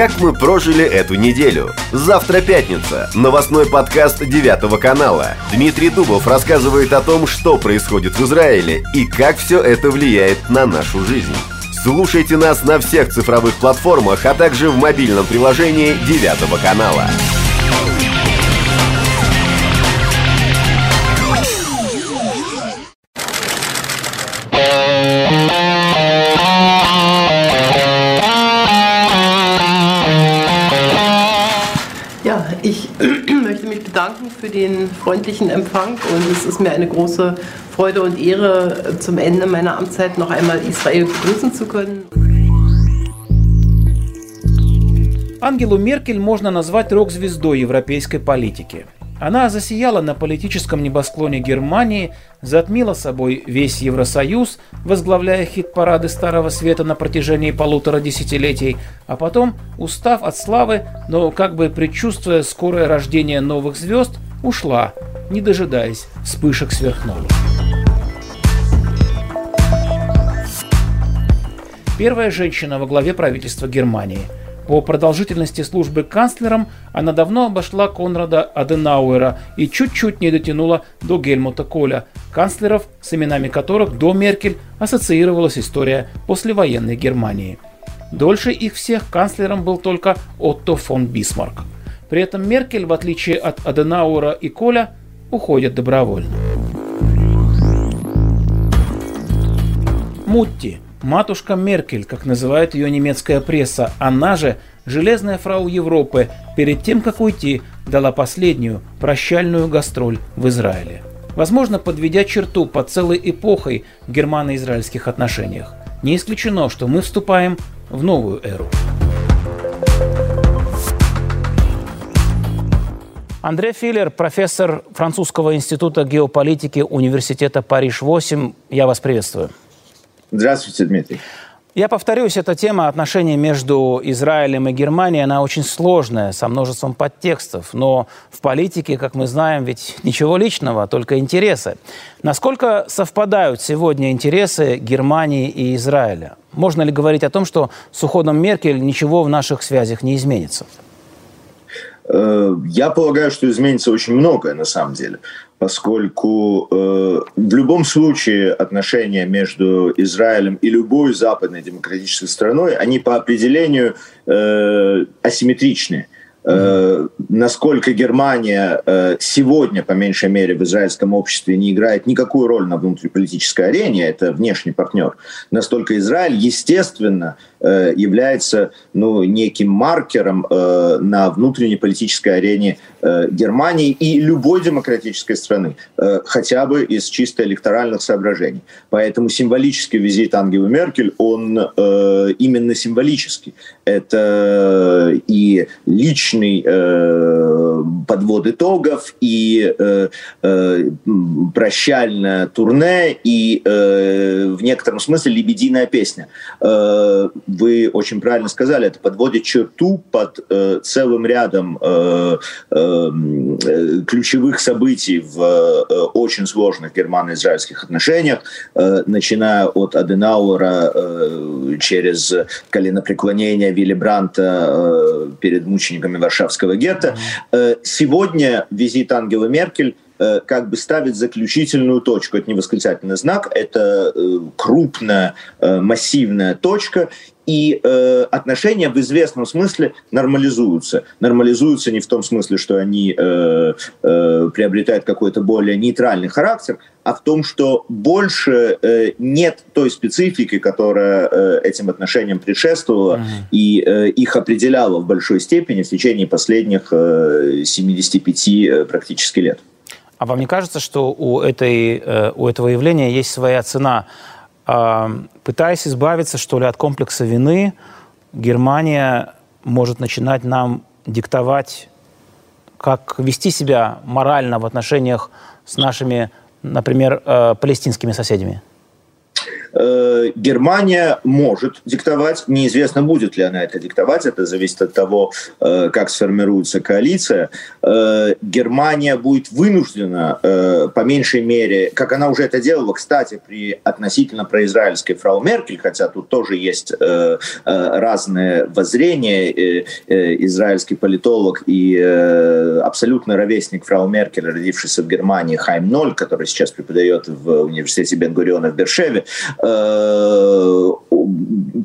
как мы прожили эту неделю. Завтра пятница. Новостной подкаст Девятого канала. Дмитрий Дубов рассказывает о том, что происходит в Израиле и как все это влияет на нашу жизнь. Слушайте нас на всех цифровых платформах, а также в мобильном приложении Девятого канала. bedanken für den freundlichen Empfang und es ist mir eine große Freude und Ehre, zum Ende meiner Amtszeit noch einmal Israel begrüßen zu können. Ангелу Меркель можно назвать рок-звездой европейской политики – Она засияла на политическом небосклоне Германии, затмила собой весь Евросоюз, возглавляя хит-парады Старого Света на протяжении полутора десятилетий, а потом, устав от славы, но как бы предчувствуя скорое рождение новых звезд, ушла, не дожидаясь вспышек сверхновых. Первая женщина во главе правительства Германии – по продолжительности службы канцлером она давно обошла Конрада Аденауэра и чуть-чуть не дотянула до Гельмута Коля, канцлеров, с именами которых до Меркель ассоциировалась история послевоенной Германии. Дольше их всех канцлером был только Отто фон Бисмарк. При этом Меркель, в отличие от Аденауэра и Коля, уходит добровольно. Мутти – Матушка Меркель, как называет ее немецкая пресса, она же железная фрау Европы, перед тем, как уйти, дала последнюю прощальную гастроль в Израиле. Возможно, подведя черту под целой эпохой в германо-израильских отношениях. Не исключено, что мы вступаем в новую эру. Андрей Филлер, профессор Французского института геополитики Университета Париж-8. Я вас приветствую. Здравствуйте, Дмитрий. Я повторюсь, эта тема отношений между Израилем и Германией, она очень сложная, со множеством подтекстов. Но в политике, как мы знаем, ведь ничего личного, только интересы. Насколько совпадают сегодня интересы Германии и Израиля? Можно ли говорить о том, что с уходом Меркель ничего в наших связях не изменится? Э, я полагаю, что изменится очень многое на самом деле поскольку э, в любом случае отношения между Израилем и любой западной демократической страной, они по определению э, асимметричны. Э, насколько Германия э, сегодня, по меньшей мере, в израильском обществе не играет никакую роль на внутриполитической арене, это внешний партнер, настолько Израиль, естественно, э, является ну, неким маркером э, на внутренней политической арене Германии и любой демократической страны, э, хотя бы из чисто электоральных соображений. Поэтому символический визит Ангелы Меркель, он э, именно символический. Это и личный э, подвод итогов и э, э, прощальное турне и э, в некотором смысле лебединая песня. Э, вы очень правильно сказали, это подводит черту под э, целым рядом э, э, ключевых событий в э, очень сложных германо-израильских отношениях, э, начиная от Аденауэра э, через коленопреклонение Вилли Бранта э, перед мучениками Варшавского гетто. Э, сегодня визит Ангелы Меркель э, как бы ставит заключительную точку. Это не восклицательный знак, это э, крупная, массивная точка, и э, отношения в известном смысле нормализуются. Нормализуются не в том смысле, что они э, э, приобретают какой-то более нейтральный характер, а в том, что больше э, нет той специфики, которая э, этим отношениям предшествовала uh-huh. и э, их определяла в большой степени в течение последних э, 75 э, практически лет. А вам не кажется, что у, этой, э, у этого явления есть своя цена? Пытаясь избавиться, что ли, от комплекса вины, Германия может начинать нам диктовать, как вести себя морально в отношениях с нашими, например, э, палестинскими соседями. Э, Германия может диктовать, неизвестно, будет ли она это диктовать, это зависит от того, э, как сформируется коалиция. Э, Германия будет вынуждена, по меньшей мере, как она уже это делала, кстати, при относительно произраильской фрау Меркель, хотя тут тоже есть разные воззрения, израильский политолог и абсолютно ровесник фрау Меркель, родившийся в Германии, Хайм Ноль, который сейчас преподает в университете Бен-Гуриона в Бершеве, Э,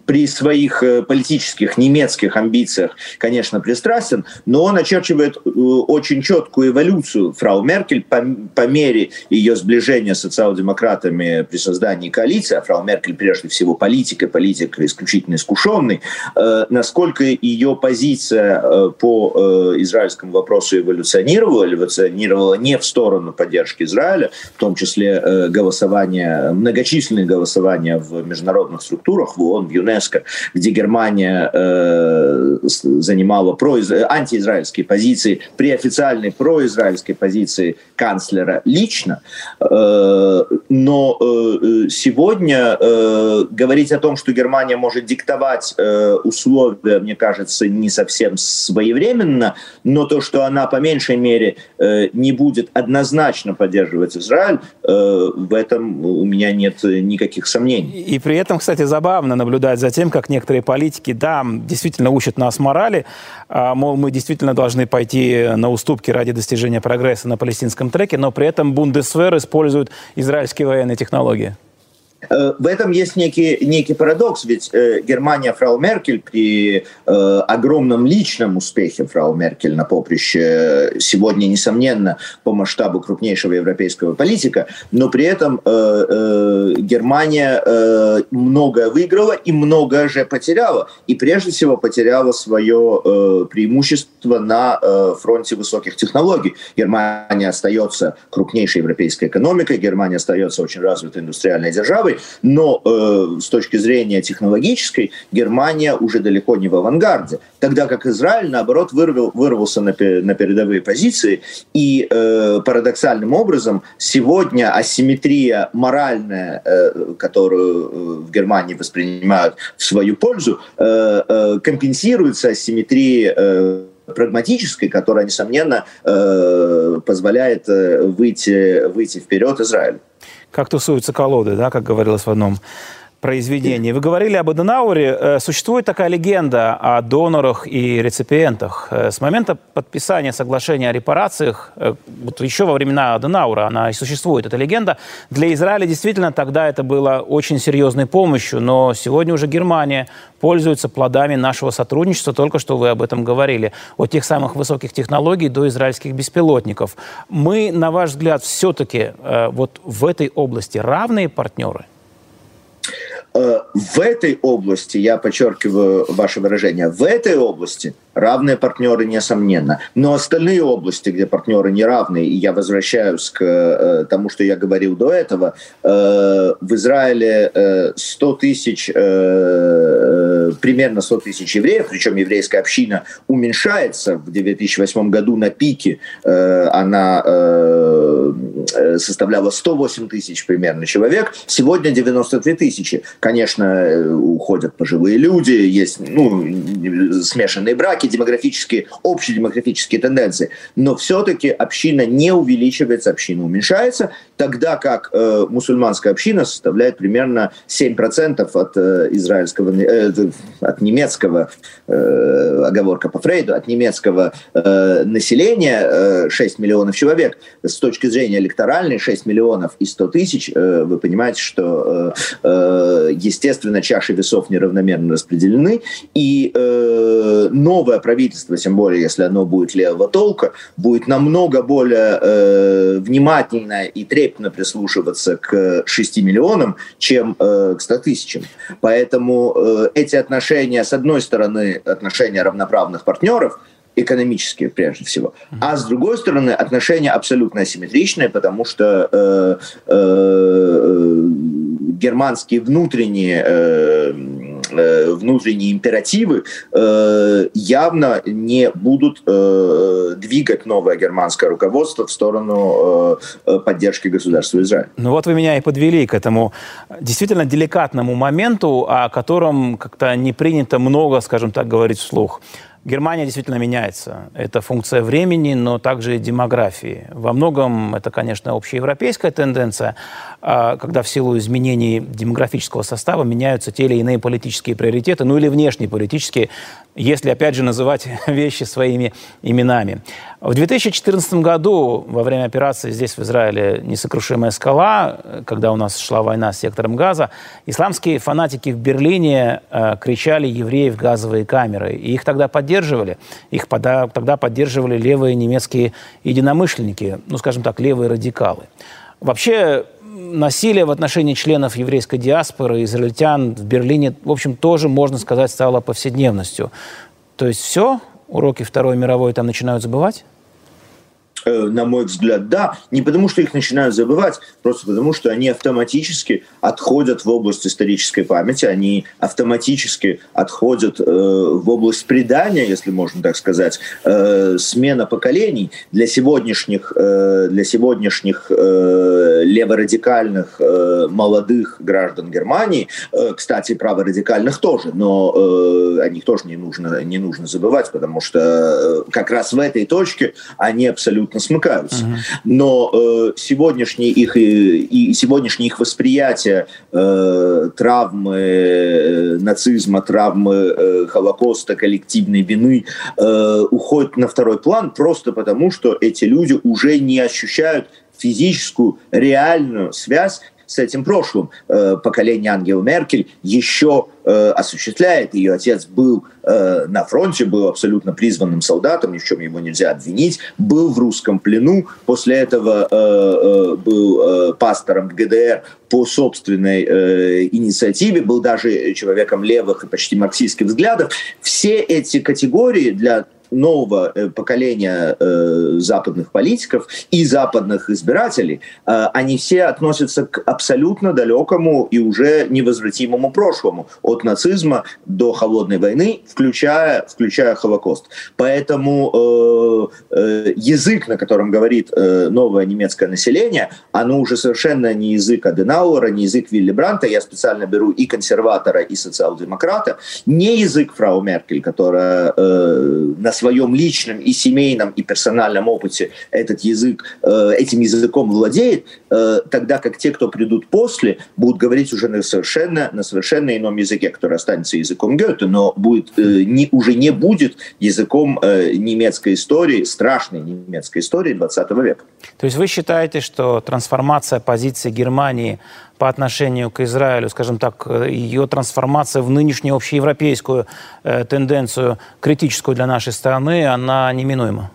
при своих э, политических немецких амбициях, конечно, пристрастен, но он очерчивает э, очень четкую эволюцию фрау Меркель по, по мере ее сближения с социал-демократами при создании коалиции, а фрау Меркель прежде всего политика, политика исключительно искушенный, э, насколько ее позиция э, по э, израильскому вопросу эволюционировала, эволюционировала не в сторону поддержки Израиля, в том числе э, голосования, многочисленные голосования в международных структурах, в ООН, в ЮНЕСКО, где Германия э, занимала произ... антиизраильские позиции при официальной произраильской позиции канцлера лично. Э, но э, сегодня э, говорить о том, что Германия может диктовать э, условия, мне кажется, не совсем своевременно, но то, что она по меньшей мере э, не будет однозначно поддерживать Израиль, э, в этом у меня нет никаких. И при этом, кстати, забавно наблюдать за тем, как некоторые политики, да, действительно учат нас морали, а, мол, мы действительно должны пойти на уступки ради достижения прогресса на палестинском треке, но при этом Бундесвер использует израильские военные технологии. Э, в этом есть некий, некий парадокс, ведь э, Германия фрау Меркель при э, огромном личном успехе фрау Меркель на поприще сегодня, несомненно, по масштабу крупнейшего европейского политика, но при этом Германия многое выиграла и многое же потеряла. И прежде всего потеряла свое преимущество на фронте высоких технологий. Германия остается крупнейшей европейской экономикой, Германия остается очень развитой индустриальной державой, но э, с точки зрения технологической Германия уже далеко не в авангарде, тогда как Израиль, наоборот, вырвал, вырвался на, на передовые позиции, и э, парадоксальным образом сегодня асимметрия моральная, э, которую э, в Германии воспринимают в свою пользу, э, э, компенсируется асимметрией э, прагматической, которая, несомненно, э, позволяет э, выйти, выйти вперед Израилю как тусуются колоды, да, как говорилось в одном произведении. Вы говорили об Аденауре. Э, существует такая легенда о донорах и реципиентах. Э, с момента подписания соглашения о репарациях, э, вот еще во времена Аденаура она и существует, эта легенда, для Израиля действительно тогда это было очень серьезной помощью, но сегодня уже Германия пользуется плодами нашего сотрудничества, только что вы об этом говорили, от тех самых высоких технологий до израильских беспилотников. Мы, на ваш взгляд, все-таки вот в этой области равные партнеры? Э, в этой области, я подчеркиваю ваше выражение, в этой области равные партнеры, несомненно. Но остальные области, где партнеры не равны, и я возвращаюсь к э, тому, что я говорил до этого, э, в Израиле э, 100 тысяч, э, примерно 100 тысяч евреев, причем еврейская община уменьшается. В 2008 году на пике она составляла 108 тысяч примерно человек, сегодня 92 тысячи. Конечно, уходят пожилые люди, есть ну, смешанные браки, такие демографические, общие демографические тенденции. Но все-таки община не увеличивается, община уменьшается, тогда как э, мусульманская община составляет примерно 7% от э, израильского, э, от немецкого, э, оговорка по Фрейду, от немецкого э, населения э, 6 миллионов человек. С точки зрения электоральной 6 миллионов и 100 тысяч, э, вы понимаете, что, э, э, естественно, чаши весов неравномерно распределены, и э, новая новое правительство, тем более если оно будет левого толка, будет намного более э, внимательно и трепетно прислушиваться к 6 миллионам, чем э, к 100 тысячам. Поэтому э, эти отношения, с одной стороны, отношения равноправных партнеров, экономические прежде всего, а с другой стороны отношения абсолютно асимметричные, потому что э, э, германские внутренние э, э, внутренние императивы э, явно не будут э, двигать новое германское руководство в сторону э, поддержки государства Израиль. Ну вот вы меня и подвели к этому действительно деликатному моменту, о котором как-то не принято много, скажем так, говорить вслух. Германия действительно меняется. Это функция времени, но также и демографии. Во многом это, конечно, общеевропейская тенденция, а, когда в силу изменений демографического состава меняются те или иные политические приоритеты, ну или внешние политические, если, опять же, называть вещи своими именами. В 2014 году, во время операции здесь, в Израиле, «Несокрушимая скала», когда у нас шла война с сектором газа, исламские фанатики в Берлине э, кричали «евреев газовые камеры». И их тогда поддерживали. Их пода- тогда поддерживали левые немецкие единомышленники, ну, скажем так, левые радикалы. Вообще, насилие в отношении членов еврейской диаспоры, израильтян в Берлине, в общем, тоже, можно сказать, стало повседневностью. То есть все, уроки Второй мировой там начинают забывать? Э, на мой взгляд, да. Не потому, что их начинают забывать, просто потому, что они автоматически отходят в область исторической памяти, они автоматически отходят э, в область предания, если можно так сказать, э, смена поколений для сегодняшних, э, для сегодняшних э, леворадикальных э, молодых граждан Германии, э, кстати, праворадикальных тоже, но э, о них тоже не нужно, не нужно забывать, потому что э, как раз в этой точке они абсолютно абсолютно смыкаются. Uh-huh. Но э, сегодняшнее их и, и сегодняшнее их восприятие э, травмы э, нацизма, травмы э, Холокоста, коллективной вины э, уходит на второй план просто потому, что эти люди уже не ощущают физическую, реальную связь с этим прошлым. Э, поколение Ангелы Меркель еще э, осуществляет. Ее отец был э, на фронте, был абсолютно призванным солдатом, ни в чем его нельзя обвинить, был в русском плену, после этого был пастором ГДР по собственной инициативе, был даже человеком левых и почти марксистских взглядов. Все эти категории для нового э, поколения э, западных политиков и западных избирателей, э, они все относятся к абсолютно далекому и уже невозвратимому прошлому, от нацизма до холодной войны, включая, включая Холокост. Поэтому язык, на котором говорит новое немецкое население, оно уже совершенно не язык Аденауэра, не язык Вилли Бранта, я специально беру и консерватора, и социал-демократа, не язык фрау Меркель, которая э, на своем личном и семейном и персональном опыте этот язык, э, этим языком владеет, э, тогда как те, кто придут после, будут говорить уже на совершенно, на совершенно ином языке, который останется языком Гёте, но будет, э, не, уже не будет языком немецкой истории, страшной немецкой истории 20 века. То есть вы считаете, что трансформация позиции Германии по отношению к Израилю, скажем так, ее трансформация в нынешнюю общеевропейскую э, тенденцию, критическую для нашей страны, она неминуема?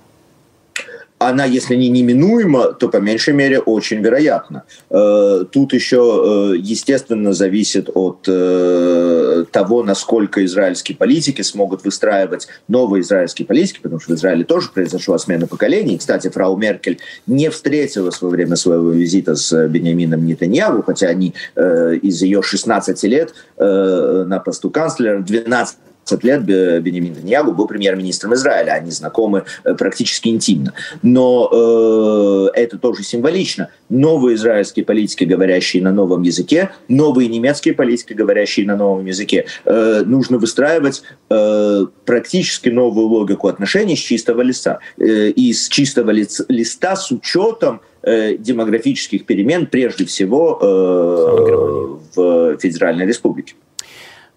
Она, если не неминуема, то по меньшей мере очень вероятно. Э, тут еще, э, естественно, зависит от э, того, насколько израильские политики смогут выстраивать новые израильские политики, потому что в Израиле тоже произошла смена поколений. Кстати, фрау Меркель не встретилась во время своего визита с Бениамином Нетаньягу, хотя они из ее 16 лет на посту канцлера 12 15 лет Бенемин Нетаньягу был премьер-министром Израиля. Они знакомы э, практически интимно. Но э, это тоже символично. Новые израильские политики, говорящие на новом языке, новые немецкие политики, говорящие на новом языке, э, нужно выстраивать э, практически новую логику отношений с чистого листа. Э, и с чистого ли, листа с учетом э, демографических перемен, прежде всего э, в Федеральной Республике.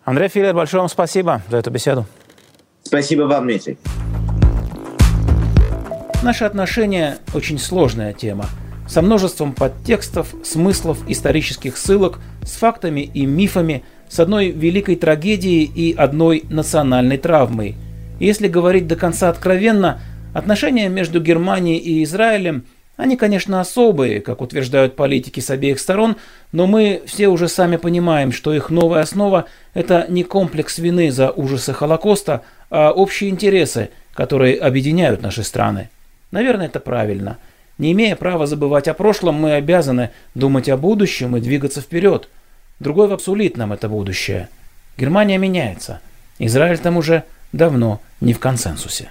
Андрей Филер, большое вам спасибо за эту беседу. Спасибо вам, Дмитрий. Наши отношения – очень сложная тема, со множеством подтекстов, смыслов, исторических ссылок, с фактами и мифами, с одной великой трагедией и одной национальной травмой. если говорить до конца откровенно, отношения между Германией и Израилем они, конечно, особые, как утверждают политики с обеих сторон, но мы все уже сами понимаем, что их новая основа – это не комплекс вины за ужасы Холокоста, а общие интересы, которые объединяют наши страны. Наверное, это правильно. Не имея права забывать о прошлом, мы обязаны думать о будущем и двигаться вперед. Другой в абсолютном это будущее. Германия меняется. Израиль там уже давно не в консенсусе.